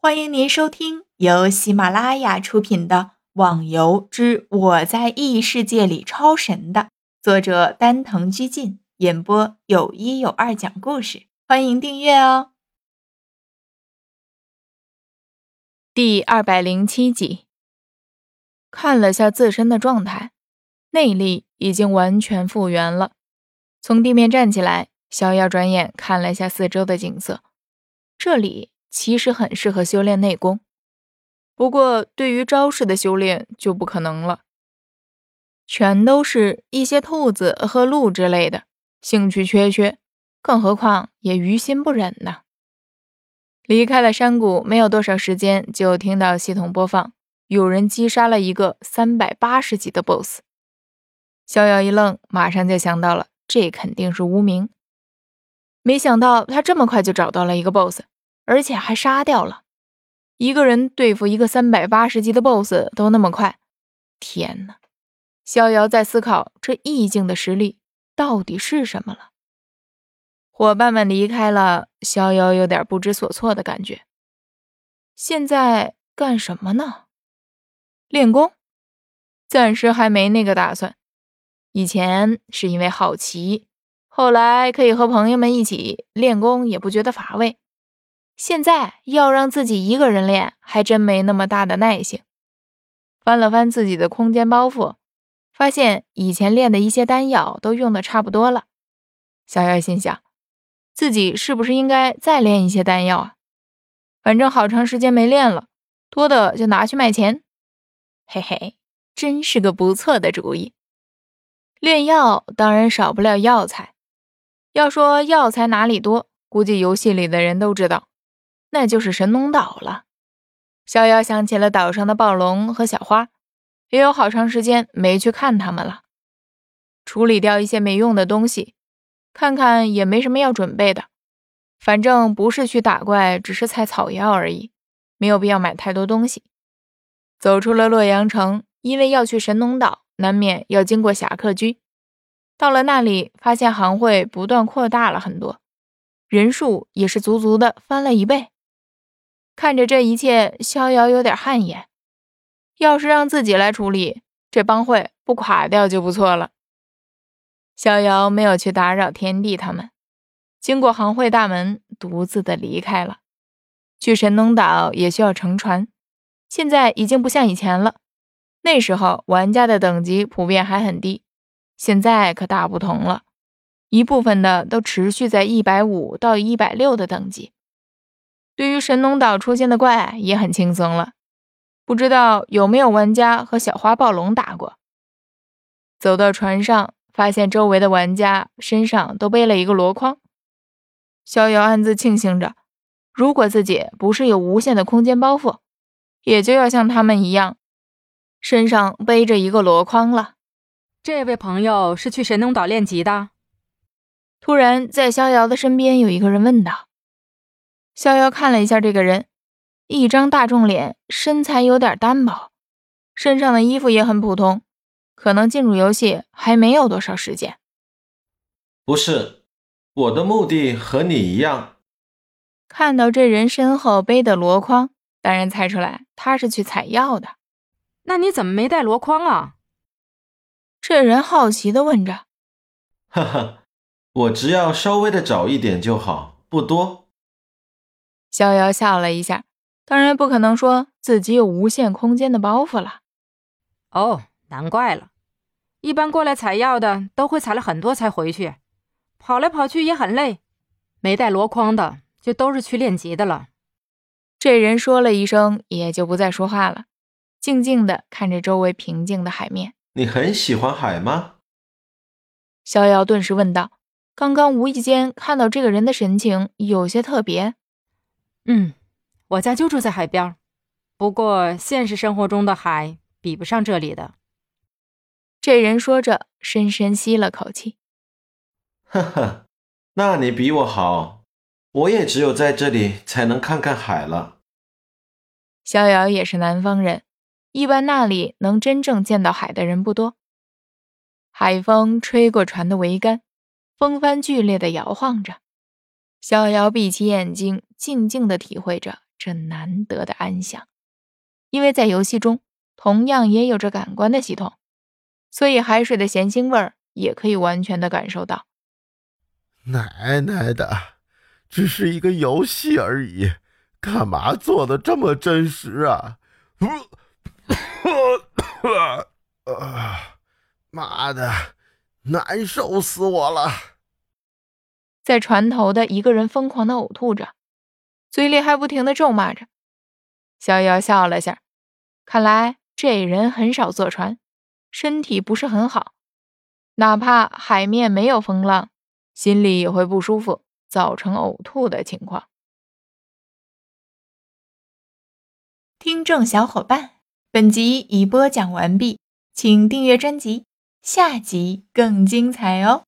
欢迎您收听由喜马拉雅出品的《网游之我在异世界里超神》的作者丹藤居进演播，有一有二讲故事。欢迎订阅哦。第二百零七集，看了下自身的状态，内力已经完全复原了。从地面站起来，逍遥转眼看了下四周的景色，这里。其实很适合修炼内功，不过对于招式的修炼就不可能了。全都是一些兔子和鹿之类的，兴趣缺缺，更何况也于心不忍呢。离开了山谷没有多少时间，就听到系统播放，有人击杀了一个三百八十级的 BOSS。逍遥一愣，马上就想到了，这肯定是无名。没想到他这么快就找到了一个 BOSS。而且还杀掉了一个人，对付一个三百八十级的 BOSS 都那么快，天哪！逍遥在思考这意境的实力到底是什么了。伙伴们离开了，逍遥有点不知所措的感觉。现在干什么呢？练功？暂时还没那个打算。以前是因为好奇，后来可以和朋友们一起练功，也不觉得乏味。现在要让自己一个人练，还真没那么大的耐性。翻了翻自己的空间包袱，发现以前练的一些丹药都用的差不多了。小妖心想，自己是不是应该再练一些丹药啊？反正好长时间没练了，多的就拿去卖钱。嘿嘿，真是个不错的主意。炼药当然少不了药材。要说药材哪里多，估计游戏里的人都知道。那就是神农岛了。逍遥想起了岛上的暴龙和小花，也有好长时间没去看他们了。处理掉一些没用的东西，看看也没什么要准备的。反正不是去打怪，只是采草药而已，没有必要买太多东西。走出了洛阳城，因为要去神农岛，难免要经过侠客居。到了那里，发现行会不断扩大了很多，人数也是足足的翻了一倍。看着这一切，逍遥有点汗颜。要是让自己来处理，这帮会不垮掉就不错了。逍遥没有去打扰天帝他们，经过行会大门，独自的离开了。去神农岛也需要乘船，现在已经不像以前了。那时候玩家的等级普遍还很低，现在可大不同了，一部分的都持续在一百五到一百六的等级。对于神农岛出现的怪也很轻松了，不知道有没有玩家和小花暴龙打过。走到船上，发现周围的玩家身上都背了一个箩筐，逍遥暗自庆幸着，如果自己不是有无限的空间包袱，也就要像他们一样，身上背着一个箩筐了。这位朋友是去神农岛练级的？突然，在逍遥的身边有一个人问道。逍遥看了一下这个人，一张大众脸，身材有点单薄，身上的衣服也很普通，可能进入游戏还没有多少时间。不是，我的目的和你一样。看到这人身后背的箩筐，当然猜出来他是去采药的。那你怎么没带箩筐啊？这人好奇的问着。哈哈，我只要稍微的找一点就好，不多。逍遥笑了一下，当然不可能说自己有无限空间的包袱了。哦，难怪了，一般过来采药的都会采了很多才回去，跑来跑去也很累。没带箩筐的就都是去练级的了。这人说了一声，也就不再说话了，静静的看着周围平静的海面。你很喜欢海吗？逍遥顿时问道。刚刚无意间看到这个人的神情有些特别。嗯，我家就住在海边，不过现实生活中的海比不上这里的。这人说着，深深吸了口气。呵呵，那你比我好，我也只有在这里才能看看海了。逍遥也是南方人，一般那里能真正见到海的人不多。海风吹过船的桅杆，风帆剧烈的摇晃着。逍遥闭起眼睛，静静的体会着这难得的安详，因为在游戏中同样也有着感官的系统，所以海水的咸腥味儿也可以完全的感受到。奶奶的，只是一个游戏而已，干嘛做的这么真实啊？妈的，难受死我了！在船头的一个人疯狂的呕吐着，嘴里还不停的咒骂着。逍遥笑了下，看来这人很少坐船，身体不是很好，哪怕海面没有风浪，心里也会不舒服，造成呕吐的情况。听众小伙伴，本集已播讲完毕，请订阅专辑，下集更精彩哦。